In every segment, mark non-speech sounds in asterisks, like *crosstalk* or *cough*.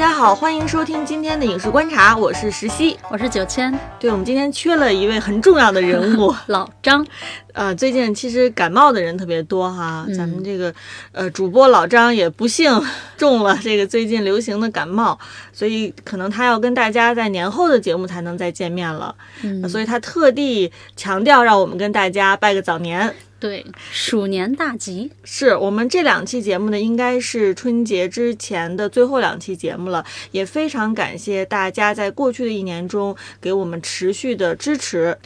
家好，欢迎收听今天的影视观察，我是石溪。我是九千，对我们今天缺了一位很重要的人物，*laughs* 老张。呃，最近其实感冒的人特别多哈，嗯咱们这个呃主播老张也不幸中了这个最近流行的感冒，所以可能他要跟大家在年后的节目才能再见面了，嗯，所以他特地强调让我们跟大家拜个早年。对，鼠年大吉。是我们这两期节目呢，应该是春节之前的最后两期节目了，也非常感谢大家在过去的一年中给我们持续的支持。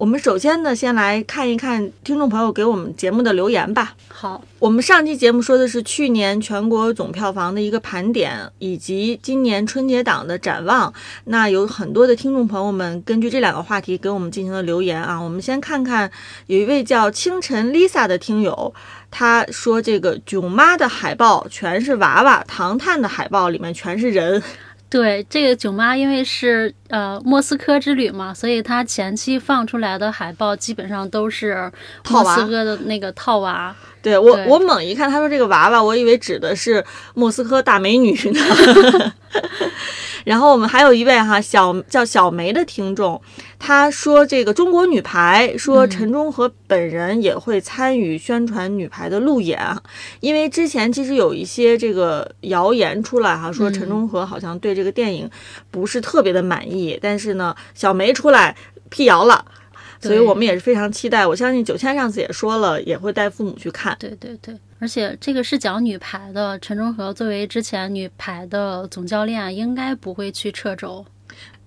我们首先呢，先来看一看听众朋友给我们节目的留言吧。好，我们上期节目说的是去年全国总票房的一个盘点，以及今年春节档的展望。那有很多的听众朋友们根据这两个话题给我们进行了留言啊。我们先看看，有一位叫清晨 Lisa 的听友，他说这个囧妈的海报全是娃娃，唐探的海报里面全是人。对这个囧妈，因为是呃莫斯科之旅嘛，所以她前期放出来的海报基本上都是莫斯科的那个套娃。对我，对我猛一看，他说这个娃娃，我以为指的是莫斯科大美女呢。*laughs* 然后我们还有一位哈小叫小梅的听众，他说这个中国女排说陈忠和本人也会参与宣传女排的路演，因为之前其实有一些这个谣言出来哈，说陈忠和好像对这个电影不是特别的满意，但是呢，小梅出来辟谣了。所以我们也是非常期待。我相信九千上次也说了，也会带父母去看。对对对，而且这个是讲女排的，陈忠和作为之前女排的总教练，应该不会去掣肘。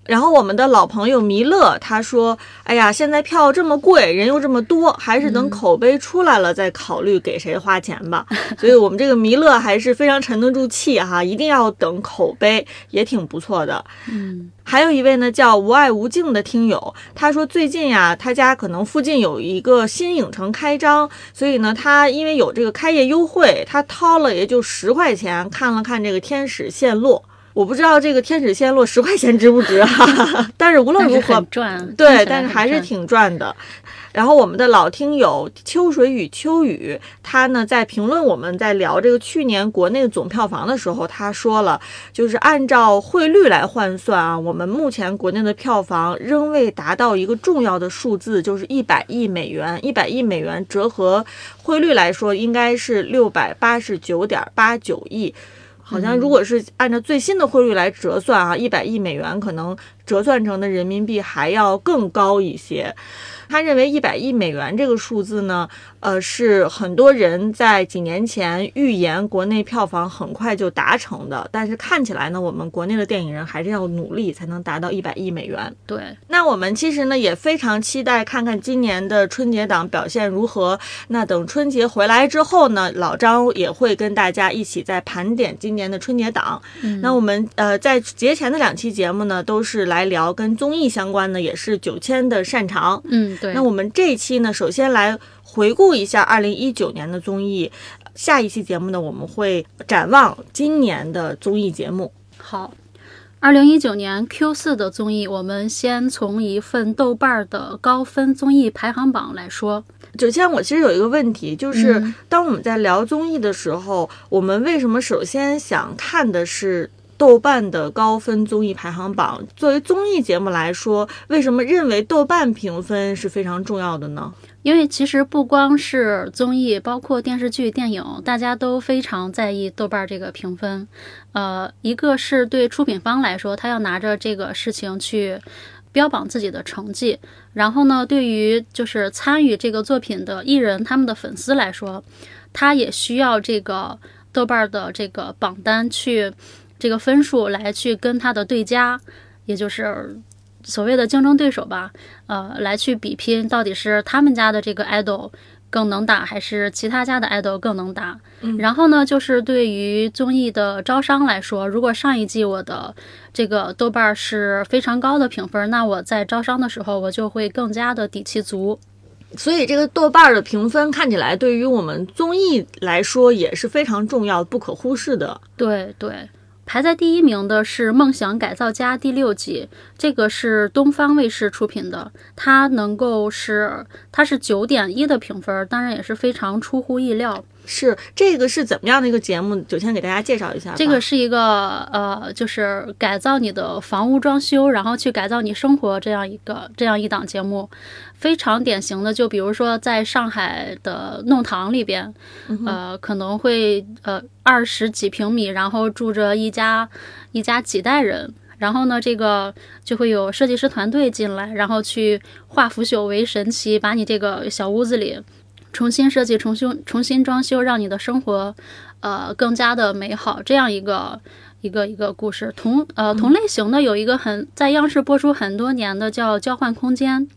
然后我们的老朋友弥勒他说：“哎呀，现在票这么贵，人又这么多，还是等口碑出来了再考虑给谁花钱吧。*laughs* 所以，我们这个弥勒还是非常沉得住气哈，一定要等口碑，也挺不错的。嗯，还有一位呢叫无爱无境的听友，他说最近呀，他家可能附近有一个新影城开张，所以呢，他因为有这个开业优惠，他掏了也就十块钱看了看这个《天使陷落》。我不知道这个《天使线落》十块钱值不值哈、但是无论如何，赚，对，但是还是挺赚的。然后我们的老听友秋水与秋雨，他呢在评论我们在聊这个去年国内总票房的时候，他说了，就是按照汇率来换算啊，我们目前国内的票房仍未达到一个重要的数字，就是一百亿美元。一百亿美元折合汇率来说，应该是六百八十九点八九亿。好像如果是按照最新的汇率来折算啊，一百亿美元可能折算成的人民币还要更高一些。他认为一百亿美元这个数字呢，呃，是很多人在几年前预言国内票房很快就达成的，但是看起来呢，我们国内的电影人还是要努力才能达到一百亿美元。对，那我们其实呢也非常期待看看今年的春节档表现如何。那等春节回来之后呢，老张也会跟大家一起再盘点今年的春节档。嗯那我们呃在节前的两期节目呢，都是来聊跟综艺相关的，也是九千的擅长。嗯对，那我们这一期呢，首先来回顾一下二零一九年的综艺。下一期节目呢，我们会展望今年的综艺节目。好，二零一九年 Q 四的综艺，我们先从一份豆瓣儿的高分综艺排行榜来说。九千，我其实有一个问题，就是嗯当我们在聊综艺的时候，我们为什么首先想看的是豆瓣的高分综艺排行榜？作为综艺节目来说，为什么认为豆瓣评分是非常重要的呢？因为其实不光是综艺，包括电视剧、电影，大家都非常在意豆瓣这个评分。呃，一个是对出品方来说，他要拿着这个事情去标榜自己的成绩；然后呢，对于就是参与这个作品的艺人，他们的粉丝来说，他也需要这个豆瓣的这个榜单去这个分数来去跟他的对家，也就是所谓的竞争对手吧，呃，来去比拼到底是他们家的这个 idol 更能打，还是其他家的 idol 更能打。嗯然后呢，就是对于综艺的招商来说，如果上一季我的这个豆瓣儿是非常高的评分，那我在招商的时候我就会更加的底气足。所以这个豆瓣儿的评分看起来对于我们综艺来说也是非常重要、不可忽视的。对对，排在第一名的是《梦想改造家》第六季，这个是东方卫视出品的，它能够是它是九点一的评分，当然也是非常出乎意料。是这个是怎么样的一个节目？就先给大家介绍一下。这个是一个呃，就是改造你的房屋装修，然后去改造你生活这样一个这样一档节目，非常典型的。就比如说在上海的弄堂里边，呃，可能会呃二十几平米，然后住着一家一家几代人，然后呢，这个就会有设计师团队进来，然后去化腐朽为神奇，把你这个小屋子里。重新设计、重新重新装修，让你的生活，呃，更加的美好。这样一个一个一个故事，同呃同类型的有一个很在央视播出很多年的叫《交换空间》，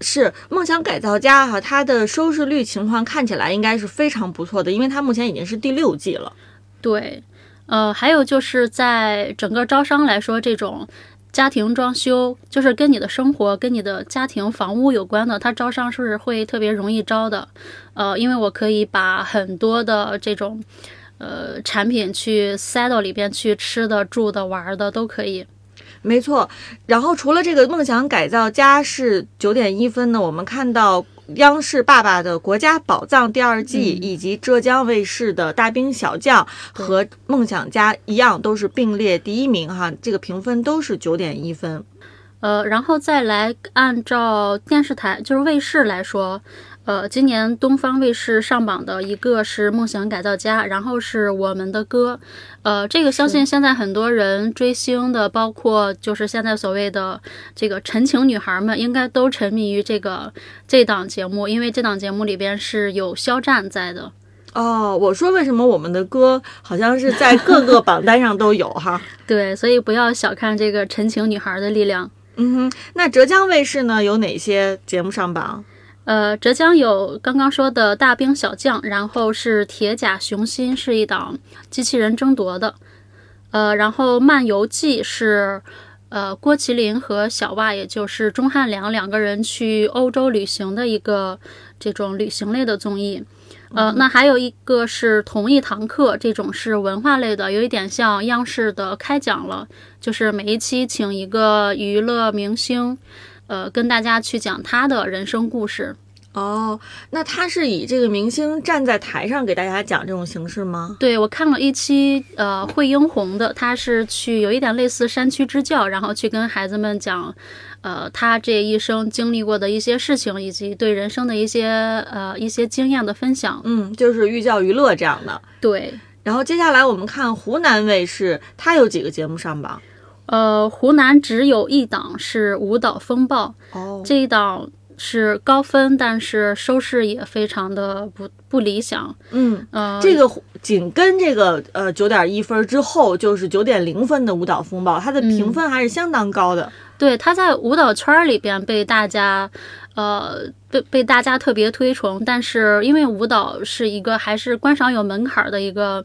是《梦想改造家》哈，它的收视率情况看起来应该是非常不错的，因为它目前已经是第六季了。对，呃，还有就是在整个招商来说，这种。家庭装修就是跟你的生活、跟你的家庭房屋有关的，它招商是不是会特别容易招的。呃，因为我可以把很多的这种呃产品去塞到里边去，吃的、住的、玩的都可以。没错。然后除了这个梦想改造家是九点一分呢，我们看到。央视爸爸的国家宝藏第二季，以及浙江卫视的大兵小将和梦想家一样，都是并列第一名哈，这个评分都是九点一分。呃，然后再来按照电视台就是卫视来说。呃，今年东方卫视上榜的一个是《梦想改造家》，然后是我们的歌。呃，这个相信现在很多人追星的，包括就是现在所谓的这个陈情女孩们，应该都沉迷于这个这档节目，因为这档节目里边是有肖战在的。哦，我说为什么我们的歌好像是在各个 *laughs* 榜单上都有哈？*laughs* 对，所以不要小看这个陈情女孩的力量。嗯哼，那浙江卫视呢，有哪些节目上榜？呃，浙江有刚刚说的大兵小将，然后是铁甲雄心，是一档机器人争夺的。呃，然后漫游记是呃郭麒麟和小袜，也就是钟汉良两个人去欧洲旅行的一个这种旅行类的综艺。呃，那还有一个是同一堂课，这种是文化类的，有一点像央视的开讲了，就是每一期请一个娱乐明星。呃，跟大家去讲他的人生故事哦。那他是以这个明星站在台上给大家讲这种形式吗？对，我看了一期呃惠英红的，他是去有一点类似山区支教，然后去跟孩子们讲，呃，他这一生经历过的一些事情，以及对人生的一些呃一些经验的分享。嗯，就是寓教于乐这样的。对。然后接下来我们看湖南卫视，它有几个节目上榜？呃，湖南只有一档是《舞蹈风暴》，哦，这一档是高分，但是收视也非常的不不理想。嗯，呃，这个紧跟这个呃九点一分之后就是九点零分的《舞蹈风暴》，它的评分还是相当高的。对，它在舞蹈圈里边被大家，呃，被被大家特别推崇，但是因为舞蹈是一个还是观赏有门槛的一个。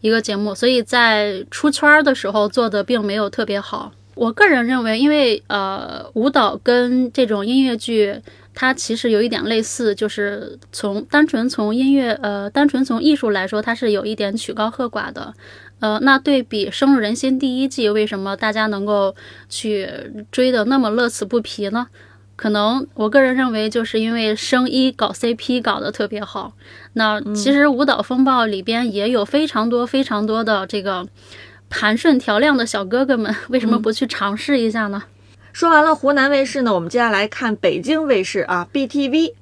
一个节目，所以在出圈的时候做的并没有特别好。我个人认为，因为呃，舞蹈跟这种音乐剧，它其实有一点类似，就是从单纯从音乐呃，单纯从艺术来说，它是有一点曲高和寡的。呃，那对比深入人心第一季，为什么大家能够去追的那么乐此不疲呢？可能我个人认为，就是因为生一搞 CP 搞得特别好。那其实《舞蹈风暴》里边也有非常多非常多的这个盘顺调亮的小哥哥们，*laughs* 为什么不去尝试一下呢？说完了湖南卫视呢，我们接下来看北京卫视啊，BTV。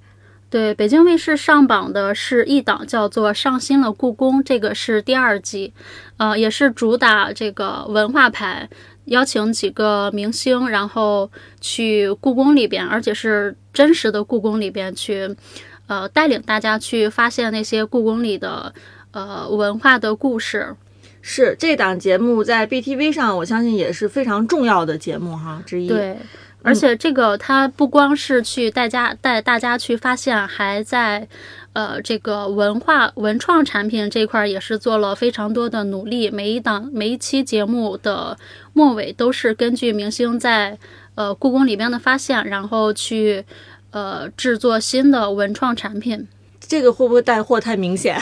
对，北京卫视上榜的是一档叫做《上新了故宫》，这个是第二季，呃，也是主打这个文化牌。邀请几个明星，然后去故宫里边，而且是真实的故宫里边去，呃，带领大家去发现那些故宫里的呃文化的故事。是这档节目在 BTV 上，我相信也是非常重要的节目哈之一。对，而且这个它不光是去带家带大家去发现，还在。呃，这个文化文创产品这块也是做了非常多的努力。每一档每一期节目的末尾都是根据明星在呃故宫里边的发现，然后去呃制作新的文创产品。这个会不会带货太明显？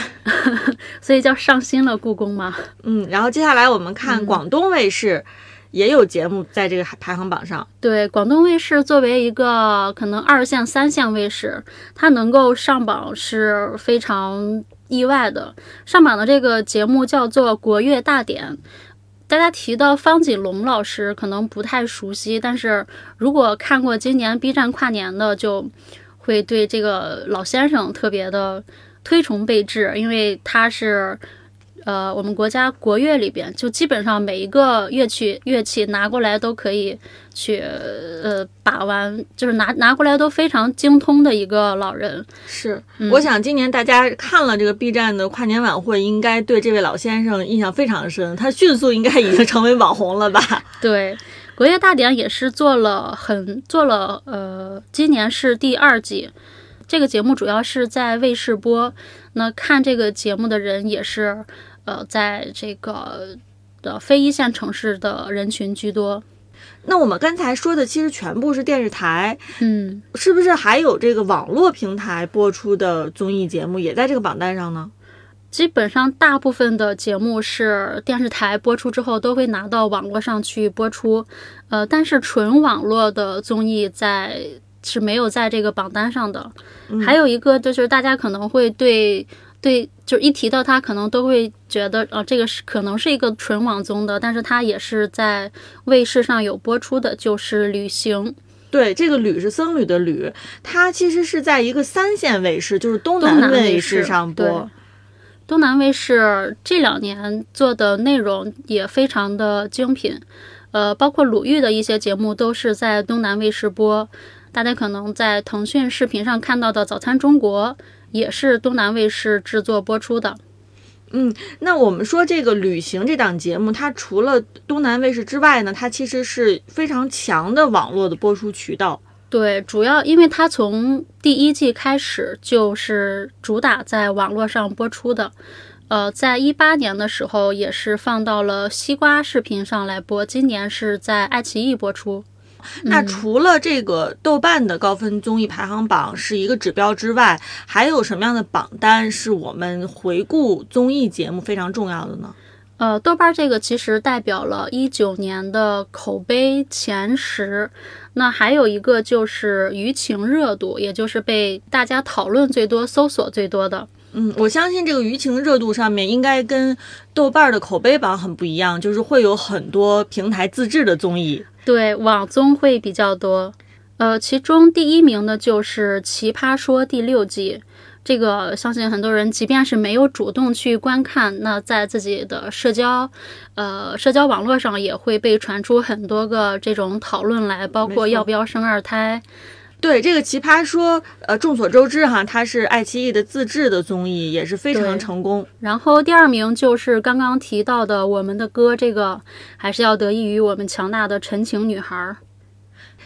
*laughs* 所以叫上新了故宫吗。嗯，然后接下来我们看广东卫视也有节目在这个排行榜上。对，广东卫视作为一个可能二线、三线卫视，它能够上榜是非常意外的。上榜的这个节目叫做《国乐大典》。大家提到方锦龙老师，可能不太熟悉，但是如果看过今年 B 站跨年的，就会对这个老先生特别的推崇备至，因为他是。呃，我们国家国乐里边，就基本上每一个乐器乐器拿过来都可以去呃把玩，就是拿拿过来都非常精通的一个老人。是，我想今年大家看了这个 B 站的跨年晚会，应该对这位老先生印象非常深。他迅速应该已经成为网红了吧？*laughs* 对，国乐大典也是做了很做了，呃，今年是第二季。这个节目主要是在卫视播，那看这个节目的人也是。呃，在这个的非一线城市的人群居多。那我们刚才说的其实全部是电视台，嗯，是不是还有这个网络平台播出的综艺节目也在这个榜单上呢？基本上大部分的节目是电视台播出之后都会拿到网络上去播出，呃，但是纯网络的综艺在是没有在这个榜单上的。还有一个就是大家可能会对。对，就一提到他，可能都会觉得，呃，这个是可能是一个纯网综的，但是它也是在卫视上有播出的，就是《旅行》。对，这个“旅”是僧侣的“旅”，它其实是在一个三线卫视，就是东南卫视上播。东南卫视这两年做的内容也非常的精品，呃，包括鲁豫的一些节目都是在东南卫视播。大家可能在腾讯视频上看到的《早餐中国》。也是东南卫视制作播出的。嗯，那我们说这个旅行这档节目，它除了东南卫视之外呢，它其实是非常强的网络的播出渠道。对，主要因为它从第一季开始就是主打在网络上播出的。呃，在一八年的时候也是放到了西瓜视频上来播，今年是在爱奇艺播出。那除了这个豆瓣的高分综艺排行榜是一个指标之外，还有什么样的榜单是我们回顾综艺节目非常重要的呢？呃，豆瓣这个其实代表了一九年的口碑前十。那还有一个就是舆情热度，也就是被大家讨论最多、搜索最多的。嗯，我相信这个舆情热度上面应该跟豆瓣的口碑榜很不一样，就是会有很多平台自制的综艺。对网综会比较多，呃，其中第一名的就是《奇葩说》第六季，这个相信很多人即便是没有主动去观看，那在自己的社交，呃，社交网络上也会被传出很多个这种讨论来，包括要不要生二胎。对这个《奇葩说》，呃，众所周知哈，它是爱奇艺的自制的综艺，也是非常成功。然后第二名就是刚刚提到的《我们的歌》，这个还是要得益于我们强大的陈情女孩。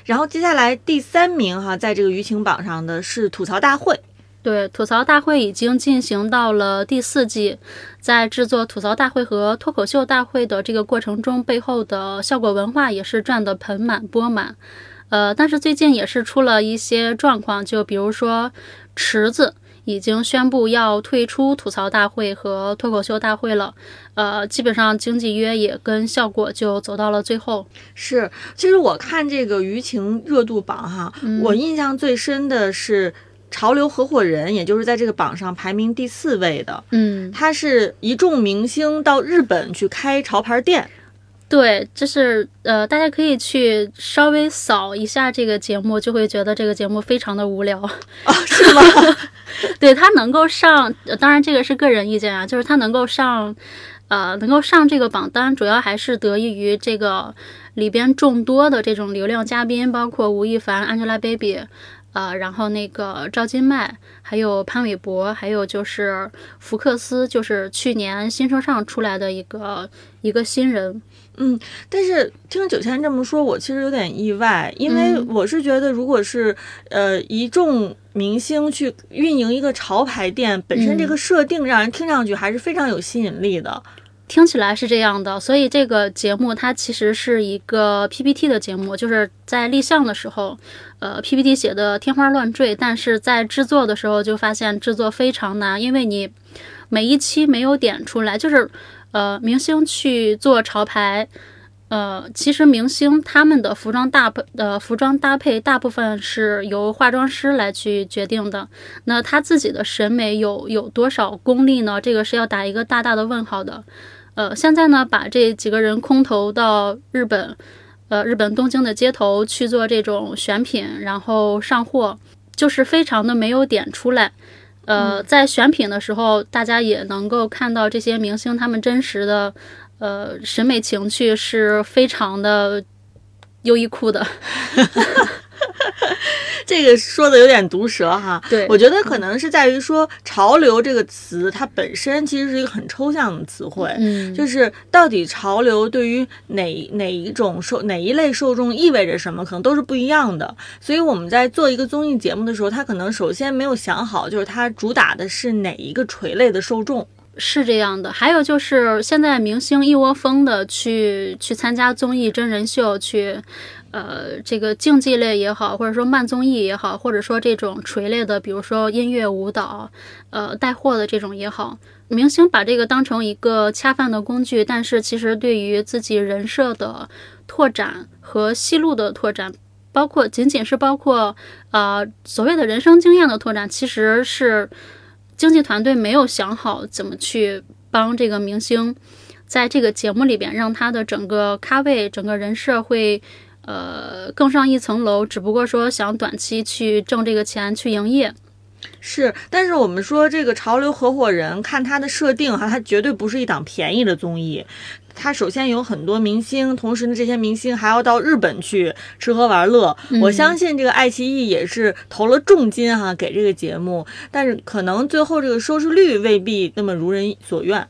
然后接下来第三名哈，在这个舆情榜上的是《吐槽大会》。对，《吐槽大会》已经进行到了第四季，在制作《吐槽大会》和《脱口秀大会》的这个过程中，背后的效果文化也是赚得盆满钵满。呃，但是最近也是出了一些状况，就比如说池子已经宣布要退出吐槽大会和脱口秀大会了，呃，基本上经济约也跟效果就走到了最后。是，其实我看这个舆情热度榜哈，我印象最深的是潮流合伙人，也就是在这个榜上排名第四位的，嗯，他是一众明星到日本去开潮牌店。对，就是呃，大家可以去稍微扫一下这个节目，就会觉得这个节目非常的无聊啊，*laughs* 是吗？*laughs* 对他能够上，当然这个是个人意见啊，就是他能够上，呃，能够上这个榜单，主要还是得益于这个里边众多的这种流量嘉宾，包括吴亦凡、Angelababy。呃，然后那个赵今麦，还有潘玮柏，还有就是福克斯，就是去年新车上出来的一个一个新人。嗯，但是听九千这么说，我其实有点意外，因为我是觉得，如果是呃一众明星去运营一个潮牌店，本身这个设定让人听上去还是非常有吸引力的。听起来是这样的，所以这个节目它其实是一个 PPT 的节目，就是在立项的时候，呃，PPT 写的天花乱坠，但是在制作的时候就发现制作非常难，因为你每一期没有点出来，就是呃，明星去做潮牌。呃，其实明星他们的服装大配呃服装搭配大部分是由化妆师来去决定的。那他自己的审美有有多少功力呢？这个是要打一个大大的问号的。呃，现在呢，把这几个人空投到日本，呃，日本东京的街头去做这种选品，然后上货，就是非常的没有点出来。呃，在选品的时候，大家也能够看到这些明星他们真实的。呃，审美情趣是非常的优衣库的，*laughs* *laughs* 这个说的有点毒舌哈。对，我觉得可能是在于说“潮流”这个词，它本身其实是一个很抽象的词汇。嗯，就是到底潮流对于哪哪一种受哪一类受众意味着什么，可能都是不一样的。所以我们在做一个综艺节目的时候，他可能首先没有想好，就是它主打的是哪一个垂类的受众。是这样的，还有就是现在明星一窝蜂的去去参加综艺真人秀，去，呃，这个竞技类也好，或者说慢综艺也好，或者说这种垂类的，比如说音乐舞蹈，呃，带货的这种也好，明星把这个当成一个恰饭的工具，但是其实对于自己人设的拓展和戏路的拓展，包括仅仅是包括呃所谓的人生经验的拓展，其实是。经纪团队没有想好怎么去帮这个明星，在这个节目里边让他的整个咖位、整个人设会呃更上一层楼。只不过说想短期去挣这个钱去营业。是，但是我们说这个潮流合伙人，看他的设定哈，他绝对不是一档便宜的综艺。他首先有很多明星，同时呢，这些明星还要到日本去吃喝玩乐。我相信这个爱奇艺也是投了重金哈给这个节目，但是可能最后这个收视率未必那么如人所愿。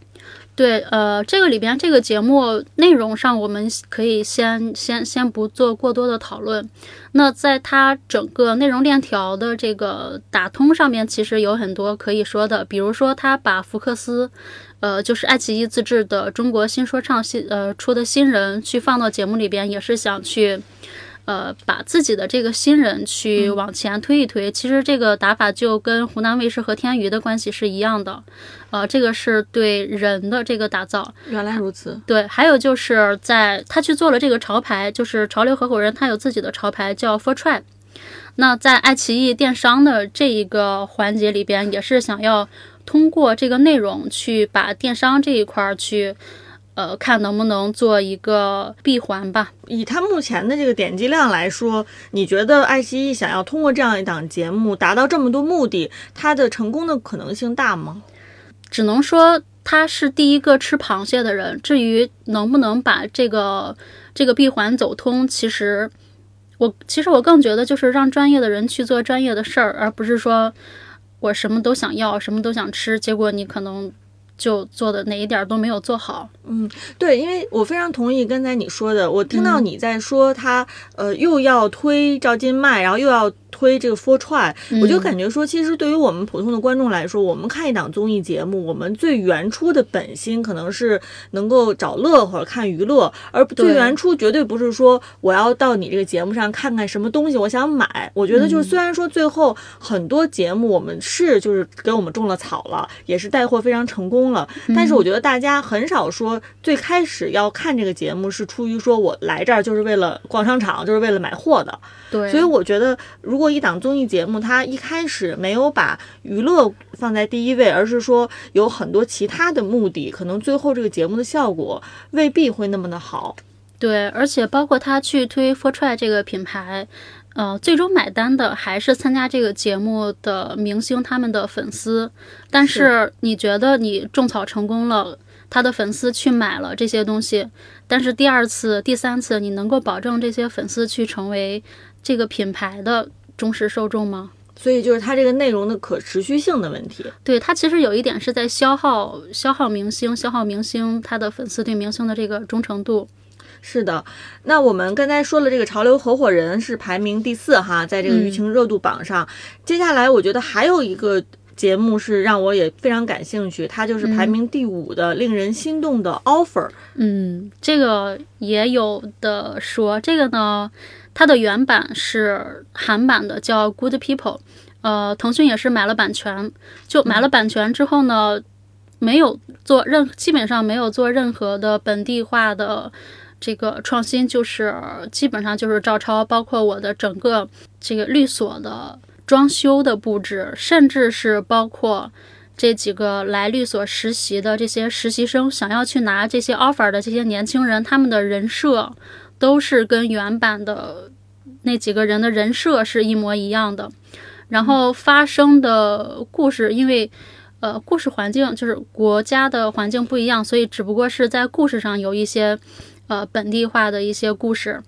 对，呃，这个里边这个节目内容上，我们可以先先先不做过多的讨论。那在它整个内容链条的这个打通上面，其实有很多可以说的，比如说他把福克斯。呃，就是爱奇艺自制的中国新说唱新呃出的新人去放到节目里边，也是想去，呃，把自己的这个新人去往前推一推。其实这个打法就跟湖南卫视和天娱的关系是一样的，呃，这个是对人的这个打造。原来如此。对，还有就是在他去做了这个潮牌，就是潮流合伙人，他有自己的潮牌叫 For Try。那在爱奇艺电商的这一个环节里边，也是想要。通过这个内容去把电商这一块儿去，呃，看能不能做一个闭环吧。以它目前的这个点击量来说，你觉得爱奇艺想要通过这样一档节目达到这么多目的，它的成功的可能性大吗？只能说他是第一个吃螃蟹的人。至于能不能把这个这个闭环走通，其实我其实我更觉得就是让专业的人去做专业的事儿，而不是说。我什么都想要，什么都想吃，结果你可能就做的哪一点都没有做好。嗯，对，因为我非常同意刚才你说的，我听到你在说他，呃，又要推赵今麦，然后又要。推这个 For Try，我就感觉说，其实对于我们普通的观众来说，我们看一档综艺节目，我们最原初的本心可能是能够找乐或者看娱乐，而最原初绝对不是说我要到你这个节目上看看什么东西，我想买。我觉得就是虽然说最后很多节目我们是就是给我们种了草了，也是带货非常成功了，但是我觉得大家很少说最开始要看这个节目是出于说我来这儿就是为了逛商场，就是为了买货的。对，所以我觉得如果一档综艺节目，它一开始没有把娱乐放在第一位，而是说有很多其他的目的，可能最后这个节目的效果未必会那么的好。对，而且包括他去推 For Try 这个品牌，呃，最终买单的还是参加这个节目的明星他们的粉丝。但是你觉得你种草成功了，他的粉丝去买了这些东西，但是第二次、第三次，你能够保证这些粉丝去成为？这个品牌的忠实受众吗？所以就是它这个内容的可持续性的问题。对它其实有一点是在消耗消耗明星，消耗明星他的粉丝对明星的这个忠诚度。是的，那我们刚才说了，这个潮流合伙人是排名第四哈，在这个舆情热度榜上。接下来我觉得还有一个。节目是让我也非常感兴趣，它就是排名第五的、令人心动的 offer。嗯，这个也有的说，这个呢，它的原版是韩版的，叫《Good People》。呃，腾讯也是买了版权，就买了版权之后呢，没有做任，基本上没有做任何的本地化的这个创新，就是基本上就是照抄，包括我的整个这个律所的装修的布置，甚至是包括这几个来律所实习的这些实习生，想要去拿这些 offer 的这些年轻人，他们的人设都是跟原版的那几个人的人设是一模一样的。然后发生的故事，因为，呃，故事环境就是国家的环境不一样，所以只不过是在故事上有一些，呃，本地化的一些故事。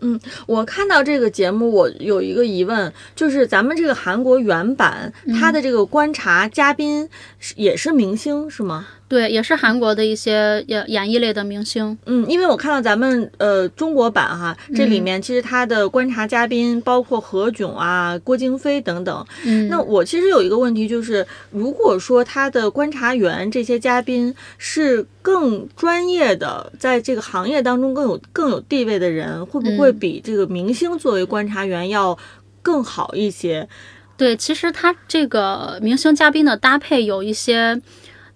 嗯，我看到这个节目，我有一个疑问，就是咱们这个韩国原版，它的这个观察嘉宾也是明星是吗？对，也是韩国的一些演演艺类的明星。嗯，因为我看到咱们呃中国版哈，这里面其实他的观察嘉宾包括何炅啊、郭京飞等等。嗯，那我其实有一个问题，就是如果说他的观察员这些嘉宾是更专业的，在这个行业当中更有更有地位的人，会不会比这个明星作为观察员要更好一些？对，其实他这个明星嘉宾的搭配有一些。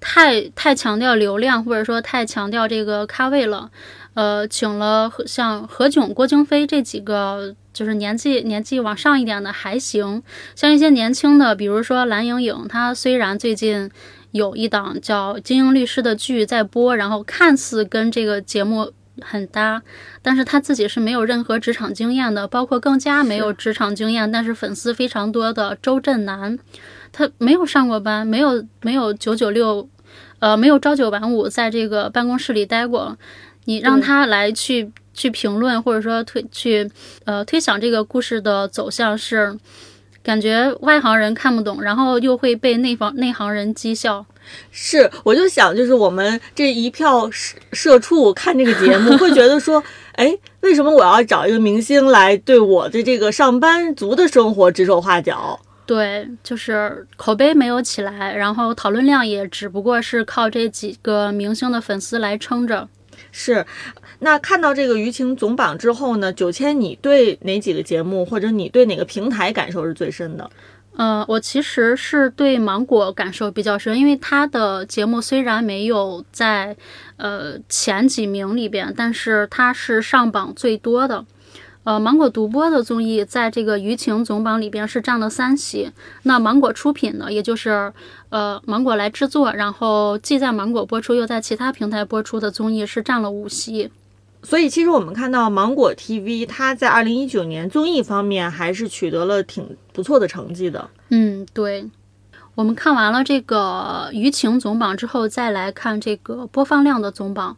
太太强调流量，或者说太强调这个咖位了，呃，请了像何炅、郭京飞这几个，就是年纪年纪往上一点的还行，像一些年轻的，比如说蓝盈莹，她虽然最近有一档叫《精英律师》的剧在播，然后看似跟这个节目很搭，但是她自己是没有任何职场经验的，包括更加没有职场经验，但是粉丝非常多的周震南。他没有上过班，没有没有九九六，呃，没有朝九晚五，在这个办公室里待过。你让他来去去评论，或者说推去呃推想这个故事的走向，是感觉外行人看不懂，然后又会被内方内行人讥笑。是，我就想，就是我们这一票社社畜看这个节目，会觉得说，哎，为什么我要找一个明星来对我的这个上班族的生活指手画脚？对，就是口碑没有起来，然后讨论量也只不过是靠这几个明星的粉丝来撑着。是，那看到这个舆情总榜之后呢，九千，你对哪几个节目或者你对哪个平台感受是最深的？呃，我其实是对芒果感受比较深，因为他的节目虽然没有在呃前几名里边，但是他是上榜最多的。呃，芒果独播的综艺在这个舆情总榜里边是占了三席。那芒果出品的，也就是呃芒果来制作，然后既在芒果播出又在其他平台播出的综艺是占了五席。所以其实我们看到芒果 TV 它在二零一九年综艺方面还是取得了挺不错的成绩的。嗯，对。我们看完了这个舆情总榜之后，再来看这个播放量的总榜。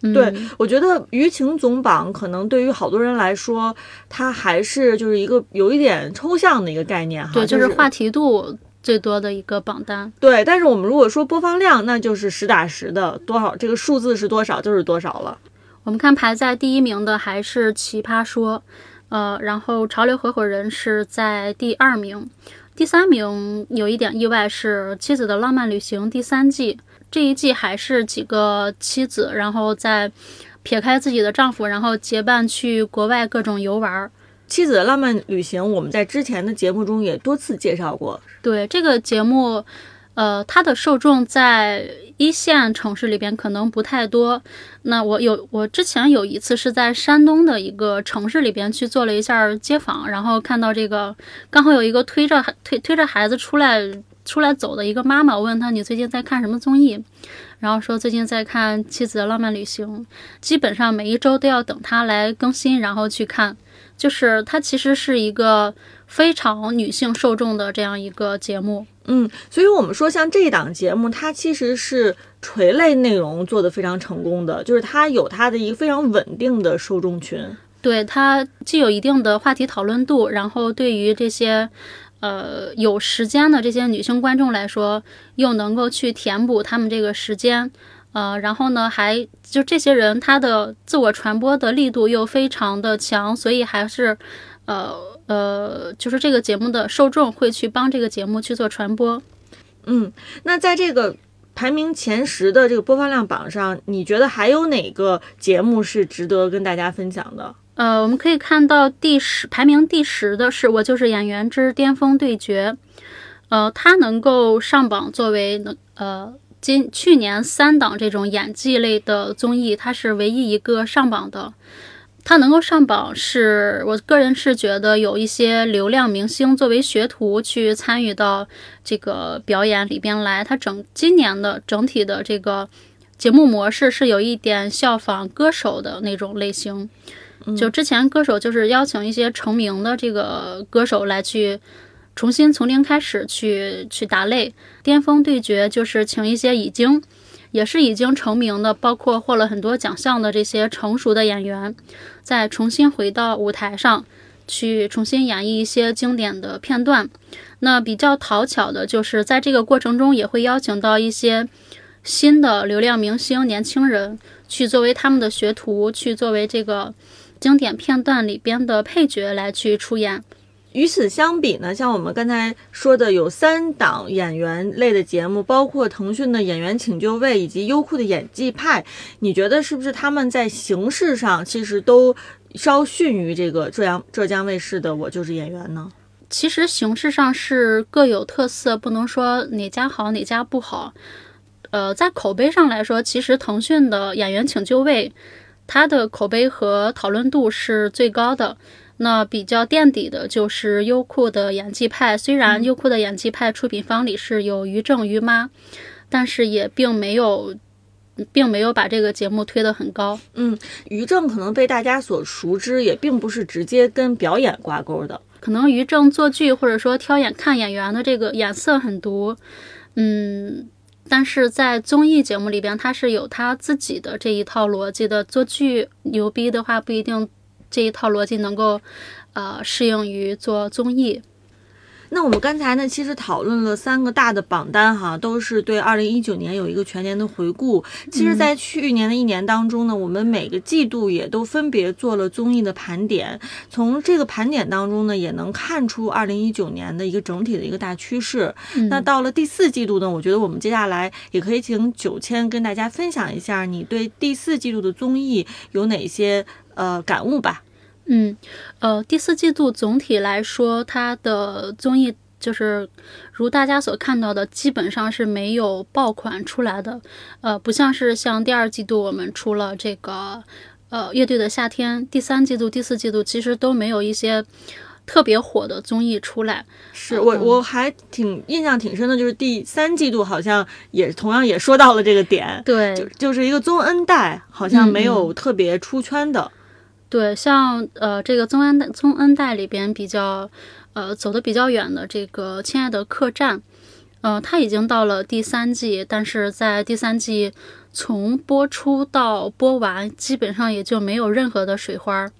对，我觉得舆情总榜可能对于好多人来说，它还是就是一个有一点抽象的一个概念哈。对，就是话题度最多的一个榜单。对，但是我们如果说播放量，那就是实打实的多少，这个数字是多少就是多少了。我们看排在第一名的还是《奇葩说》，呃，然后《潮流合伙人》是在第二名，第三名有一点意外是《妻子的浪漫旅行》第三季。这一季还是几个妻子，然后再撇开自己的丈夫，然后结伴去国外各种游玩。妻子的浪漫旅行，我们在之前的节目中也多次介绍过。对这个节目，呃，它的受众在一线城市里边可能不太多。那我有，我之前有一次是在山东的一个城市里边去做了一下街访，然后看到这个刚好有一个推着推推着孩子出来。出来走的一个妈妈，我问他你最近在看什么综艺，然后说最近在看《妻子的浪漫旅行》，基本上每一周都要等她来更新，然后去看。就是它其实是一个非常女性受众的这样一个节目，嗯，所以我们说像这档节目，它其实是垂类内容做得非常成功的，就是它有它的一个非常稳定的受众群，对它既有一定的话题讨论度，然后对于这些。呃，有时间的这些女性观众来说，又能够去填补他们这个时间，呃，然后呢，还就这些人他的自我传播的力度又非常的强，所以还是，呃呃，就是这个节目的受众会去帮这个节目去做传播。嗯，那在这个排名前十的这个播放量榜上，你觉得还有哪个节目是值得跟大家分享的？呃，我们可以看到第十排名第十的是《我就是演员之巅峰对决》，呃，它能够上榜作为能呃今去年三档这种演技类的综艺，它是唯一一个上榜的。它能够上榜，是我个人是觉得有一些流量明星作为学徒去参与到这个表演里边来。它整今年的整体的这个节目模式是有一点效仿歌手的那种类型。就之前歌手就是邀请一些成名的这个歌手来去重新从零开始去去打擂，巅峰对决就是请一些已经也是已经成名的，包括获了很多奖项的这些成熟的演员，再重新回到舞台上去重新演绎一些经典的片段。那比较讨巧的就是在这个过程中也会邀请到一些新的流量明星、年轻人去作为他们的学徒，去作为这个。经典片段里边的配角来去出演。与此相比呢，像我们刚才说的，有三档演员类的节目，包括腾讯的《演员请就位》以及优酷的《演技派》，你觉得是不是他们在形式上其实都稍逊于这个浙江浙江卫视的《我就是演员》呢？其实形式上是各有特色，不能说哪家好哪家不好。呃，在口碑上来说，其实腾讯的《演员请就位》。它的口碑和讨论度是最高的，那比较垫底的就是优酷的演技派。虽然优酷的演技派出品方里是有于正于妈，但是也并没有，并没有把这个节目推得很高。嗯，于正可能被大家所熟知，也并不是直接跟表演挂钩的。可能于正做剧或者说挑演看演员的这个眼色很毒，嗯。但是在综艺节目里边，他是有他自己的这一套逻辑的。做剧牛逼的话，不一定这一套逻辑能够，呃，适应于做综艺。那我们刚才呢，其实讨论了三个大的榜单哈，都是对二零一九年有一个全年的回顾。其实，在去年的一年当中呢，我们每个季度也都分别做了综艺的盘点。从这个盘点当中呢，也能看出二零一九年的一个整体的一个大趋势。那到了第四季度呢，我觉得我们接下来也可以请九千跟大家分享一下你对第四季度的综艺有哪些呃感悟吧。嗯，呃，第四季度总体来说，它的综艺就是如大家所看到的，基本上是没有爆款出来的。呃，不像是像第二季度我们出了这个呃乐队的夏天，第三季度、第四季度其实都没有一些特别火的综艺出来。是我我还挺印象挺深的，就是第三季度好像也同样也说到了这个点，对，就就是一个宗恩代，好像没有特别出圈的。对，像呃这个宗恩宗恩代里边比较，呃走的比较远的这个亲爱的客栈，呃它已经到了第三季，但是在第三季从播出到播完，基本上也就没有任何的水花。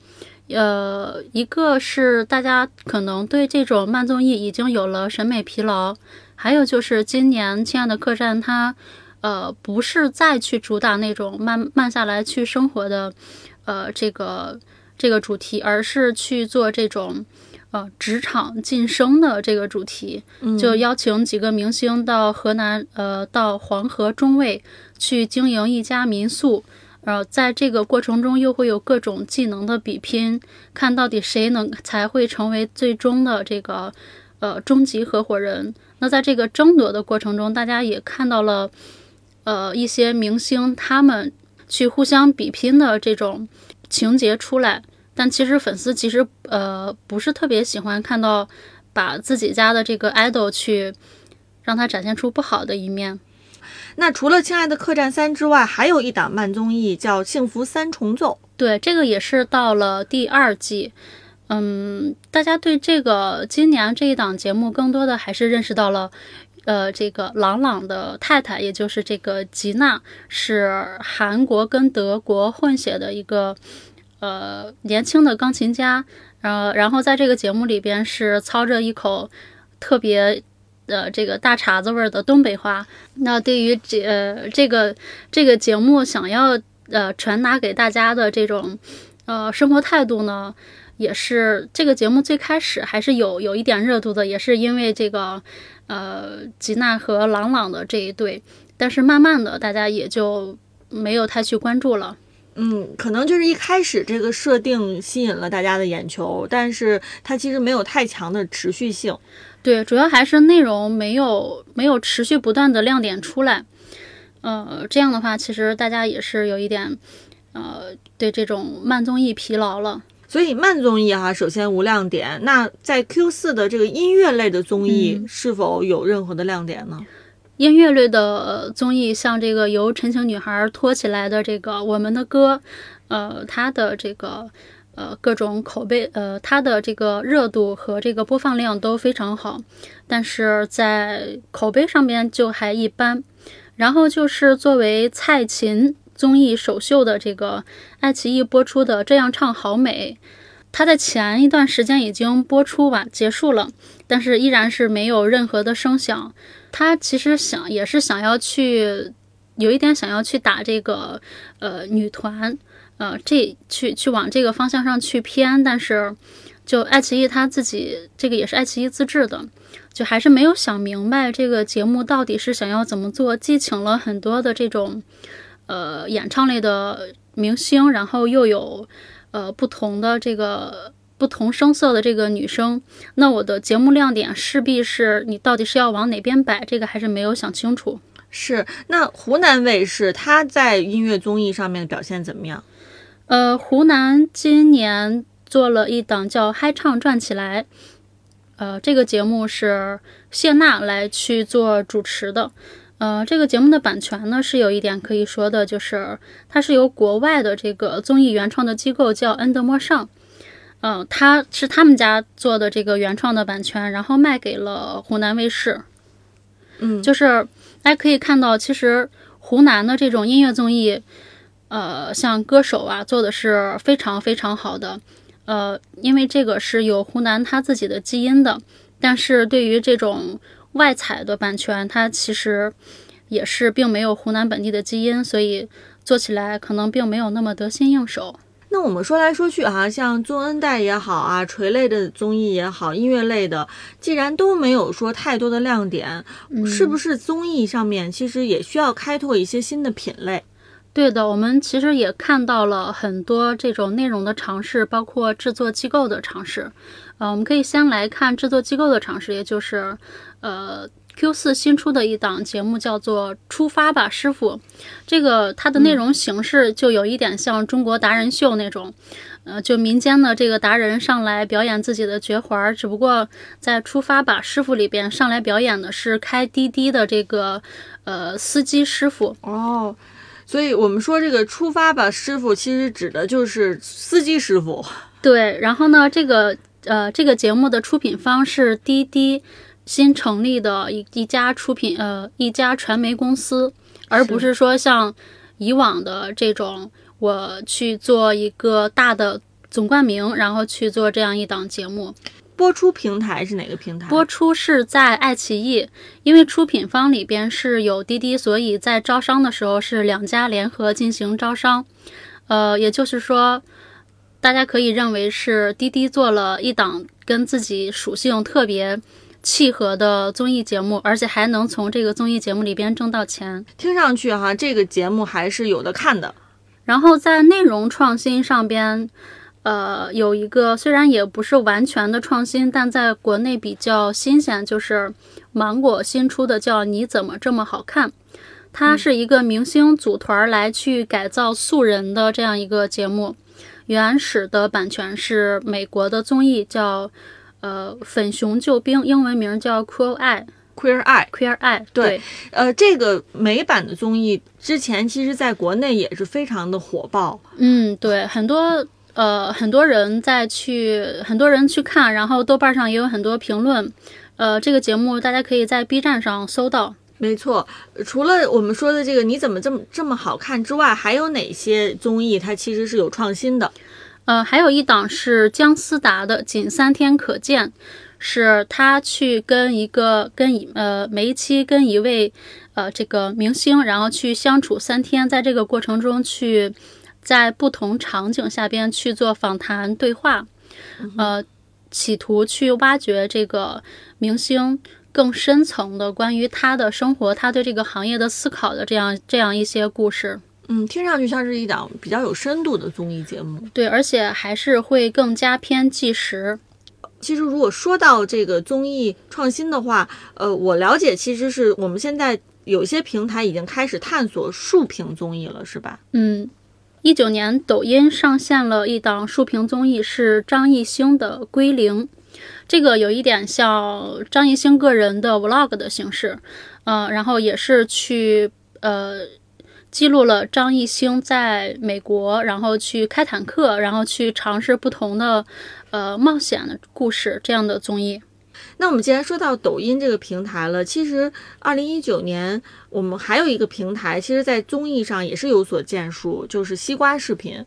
呃，一个是大家可能对这种慢综艺已经有了审美疲劳，还有就是今年亲爱的客栈它，呃不是再去主打那种慢慢下来去生活的。呃，这个这个主题，而是去做这种呃职场晋升的这个主题，就邀请几个明星到河南，呃，到黄河中卫去经营一家民宿，然后在这个过程中又会有各种技能的比拼，看到底谁能才会成为最终的这个呃终极合伙人。那在这个争夺的过程中，大家也看到了呃一些明星他们。去互相比拼的这种情节出来，但其实粉丝其实呃不是特别喜欢看到把自己家的这个 idol 去让他展现出不好的一面。那除了《亲爱的客栈三》之外，还有一档慢综艺叫《幸福三重奏》。对，这个也是到了第二季。嗯，大家对这个今年这一档节目更多的还是认识到了。呃，这个朗朗的太太，也就是这个吉娜，是韩国跟德国混血的一个呃年轻的钢琴家。呃，然后在这个节目里边是操着一口特别呃这个大碴子味儿的东北话。那对于这呃这个这个节目想要呃传达给大家的这种呃生活态度呢？也是这个节目最开始还是有有一点热度的，也是因为这个呃吉娜和朗朗的这一对，但是慢慢的大家也就没有太去关注了。嗯，可能就是一开始这个设定吸引了大家的眼球，但是它其实没有太强的持续性。对，主要还是内容没有没有持续不断的亮点出来。呃，这样的话，其实大家也是有一点呃对这种慢综艺疲劳了。所以慢综艺哈，首先无亮点。那在 Q 四的这个音乐类的综艺，是否有任何的亮点呢？音乐类的综艺，像这个由陈情女孩托起来的这个《我们的歌》，呃，它的这个呃各种口碑，呃，它的这个热度和这个播放量都非常好，但是在口碑上面就还一般。然后就是作为蔡琴综艺首秀的这个爱奇艺播出的《这样唱好美》，它在前一段时间已经播出完结束了，但是依然是没有任何的声响。他其实想也是想要去有一点想要去打这个呃女团，呃这去去往这个方向上去偏，但是就爱奇艺他自己这个也是爱奇艺自制的，就还是没有想明白这个节目到底是想要怎么做，既请了很多的这种呃演唱类的明星，然后又有呃不同的这个。不同声色的这个女生，那我的节目亮点势必是你到底是要往哪边摆，这个还是没有想清楚。是，那湖南卫视它在音乐综艺上面的表现怎么样？呃，湖南今年做了一档叫《嗨唱转起来》，呃，这个节目是谢娜来去做主持的。呃，这个节目的版权呢是有一点可以说的，就是它是由国外的这个综艺原创的机构叫恩德莫尚。嗯，他是他们家做的这个原创的版权，然后卖给了湖南卫视。嗯，就是大家可以看到，其实湖南的这种音乐综艺，呃，像歌手啊，做的是非常非常好的。呃，因为这个是有湖南他自己的基因的，但是对于这种外采的版权，它其实也是并没有湖南本地的基因，所以做起来可能并没有那么得心应手。那我们说来说去啊，像宗恩代也好啊，垂类的综艺也好，音乐类的，既然都没有说太多的亮点，是不是综艺上面其实也需要开拓一些新的品类？对的，我们其实也看到了很多这种内容的尝试，包括制作机构的尝试。呃，我们可以先来看制作机构的尝试，也就是呃。Q 四新出的一档节目叫做《出发吧，师傅》，这个它的内容形式就有一点像中国达人秀那种，呃，就民间的这个达人上来表演自己的绝活儿，只不过在《出发吧，师傅》里边上来表演的是开滴滴的这个呃司机师傅哦，所以我们说这个“出发吧，师傅”其实指的就是司机师傅。对，然后呢，这个呃这个节目的出品方是滴滴。新成立的一一家出品呃一家传媒公司，而不是说像以往的这种，我去做一个大的总冠名，然后去做这样一档节目。播出平台是哪个平台？播出是在爱奇艺，因为出品方里边是有滴滴，所以在招商的时候是两家联合进行招商。呃，也就是说，大家可以认为是滴滴做了一档跟自己属性特别。契合的综艺节目，而且还能从这个综艺节目里边挣到钱，听上去哈，这个节目还是有的看的。然后在内容创新上边，呃，有一个虽然也不是完全的创新，但在国内比较新鲜，就是芒果新出的叫《你怎么这么好看》，它是一个明星组团来去改造素人的这样一个节目，原始的版权是美国的综艺叫。呃，粉熊救兵，英文名叫 Queer Eye，Queer Eye，Queer Eye。对，呃，这个美版的综艺之前其实在国内也是非常的火爆。嗯，对，很多呃很多人在去，很多人去看，然后豆瓣上也有很多评论。呃，这个节目大家可以在 B 站上搜到。没错，除了我们说的这个你怎么这么这么好看之外，还有哪些综艺它其实是有创新的？呃，还有一档是姜思达的《仅三天可见》，是他去跟一个跟呃每一期跟一位呃这个明星，然后去相处三天，在这个过程中去在不同场景下边去做访谈对话。呃，企图去挖掘这个明星更深层的关于他的生活、他对这个行业的思考的这样这样一些故事。嗯，听上去像是一档比较有深度的综艺节目。对，而且还是会更加偏纪实。其实，如果说到这个综艺创新的话，呃，我了解其实是我们现在有些平台已经开始探索竖屏综艺了，是吧？嗯，一九年抖音上线了一档竖屏综艺，是张艺兴的《归零》，这个有一点像张艺兴个人的 vlog 的形式，嗯、然后也是去呃。记录了张艺兴在美国，然后去开坦克，然后去尝试不同的呃冒险的故事这样的综艺。那我们既然说到抖音这个平台了，其实二零一九年我们还有一个平台，其实在综艺上也是有所建树，就是西瓜视频。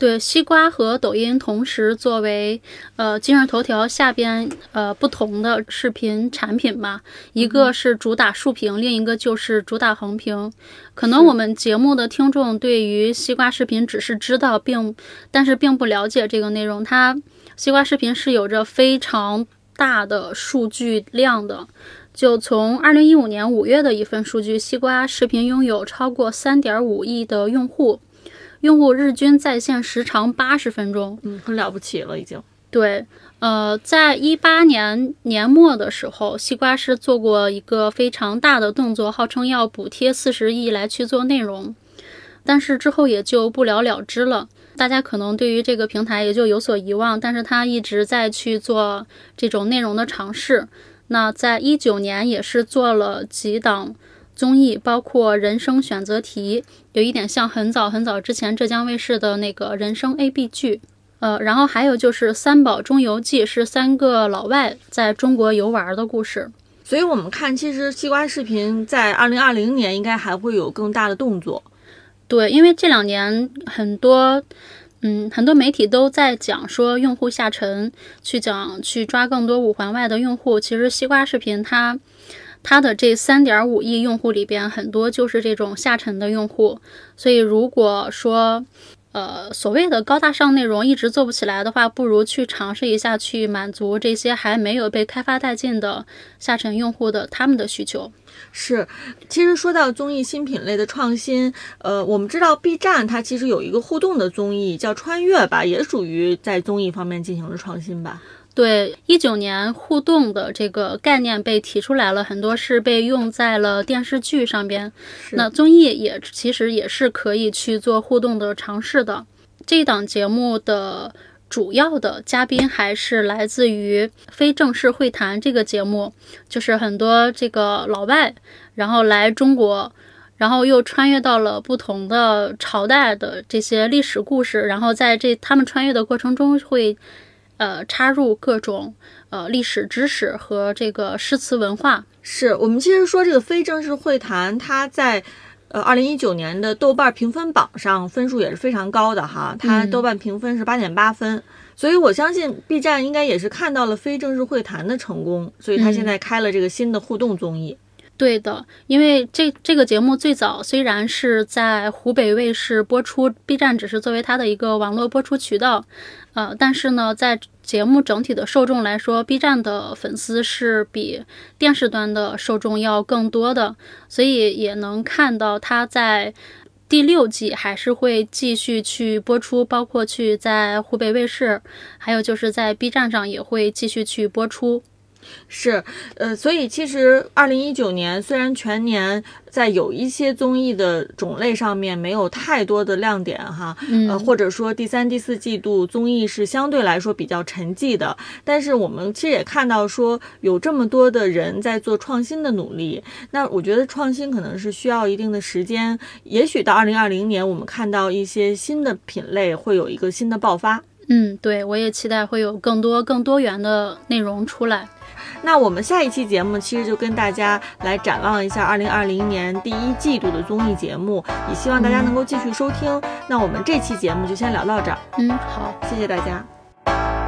对，西瓜和抖音同时作为呃今日头条下边呃不同的视频产品吧，一个是主打竖屏，另一个就是主打横屏。可能我们节目的听众对于西瓜视频只是知道，并但是并不了解这个内容。它西瓜视频是有着非常大的数据量的。就从二零一五年五月的一份数据，西瓜视频拥有超过三点五亿的用户。用户日均在线时长八十分钟，嗯，很了不起了，已经。对，呃，在一八年年末的时候，西瓜是做过一个非常大的动作，号称要补贴四十亿来去做内容，但是之后也就不了了之了。大家可能对于这个平台也就有所遗忘，但是他一直在去做这种内容的尝试。那在一九年也是做了几档。综艺包括人生选择题，有一点像很早很早之前浙江卫视的那个人生 A B 剧，呃，然后还有就是《三宝中游记》，是三个老外在中国游玩的故事。所以我们看，其实西瓜视频在二零二零年应该还会有更大的动作。对，因为这两年很多，嗯，很多媒体都在讲说用户下沉，去讲去抓更多五环外的用户。其实西瓜视频它。它的这三点五亿用户里边，很多就是这种下沉的用户，所以如果说，呃，所谓的高大上内容一直做不起来的话，不如去尝试一下，去满足这些还没有被开发殆尽的下沉用户的他们的需求。是，其实说到综艺新品类的创新，呃，我们知道 B 站它其实有一个互动的综艺叫《穿越》吧，也属于在综艺方面进行了创新吧。对，一九年互动的这个概念被提出来了，很多是被用在了电视剧上边。那综艺也其实也是可以去做互动的尝试的。这档节目的主要的嘉宾还是来自于《非正式会谈》这个节目，就是很多这个老外，然后来中国，然后又穿越到了不同的朝代的这些历史故事，然后在这他们穿越的过程中会。呃，插入各种呃历史知识和这个诗词文化，是我们其实说这个非正式会谈，它在呃二零一九年的豆瓣评分榜上分数也是非常高的哈，它豆瓣评分是八点八分，所以我相信 B 站应该也是看到了非正式会谈的成功，所以它现在开了这个新的互动综艺。对的，因为这这个节目最早虽然是在湖北卫视播出，B 站只是作为它的一个网络播出渠道，呃，但是呢，在节目整体的受众来说，B 站的粉丝是比电视端的受众要更多的，所以也能看到它在第六季还是会继续去播出，包括去在湖北卫视，还有就是在 B 站上也会继续去播出。是，呃，所以其实二零一九年虽然全年在有一些综艺的种类上面没有太多的亮点哈，呃，或者说第三、第四季度综艺是相对来说比较沉寂的，但是我们其实也看到说有这么多的人在做创新的努力，那我觉得创新可能是需要一定的时间，也许到二零二零年我们看到一些新的品类会有一个新的爆发。嗯，对，我也期待会有更多更多元的内容出来。那我们下一期节目其实就跟大家来展望一下二零二零年第一季度的综艺节目，也希望大家能够继续收听。那我们这期节目就先聊到这儿。嗯，好，谢谢大家。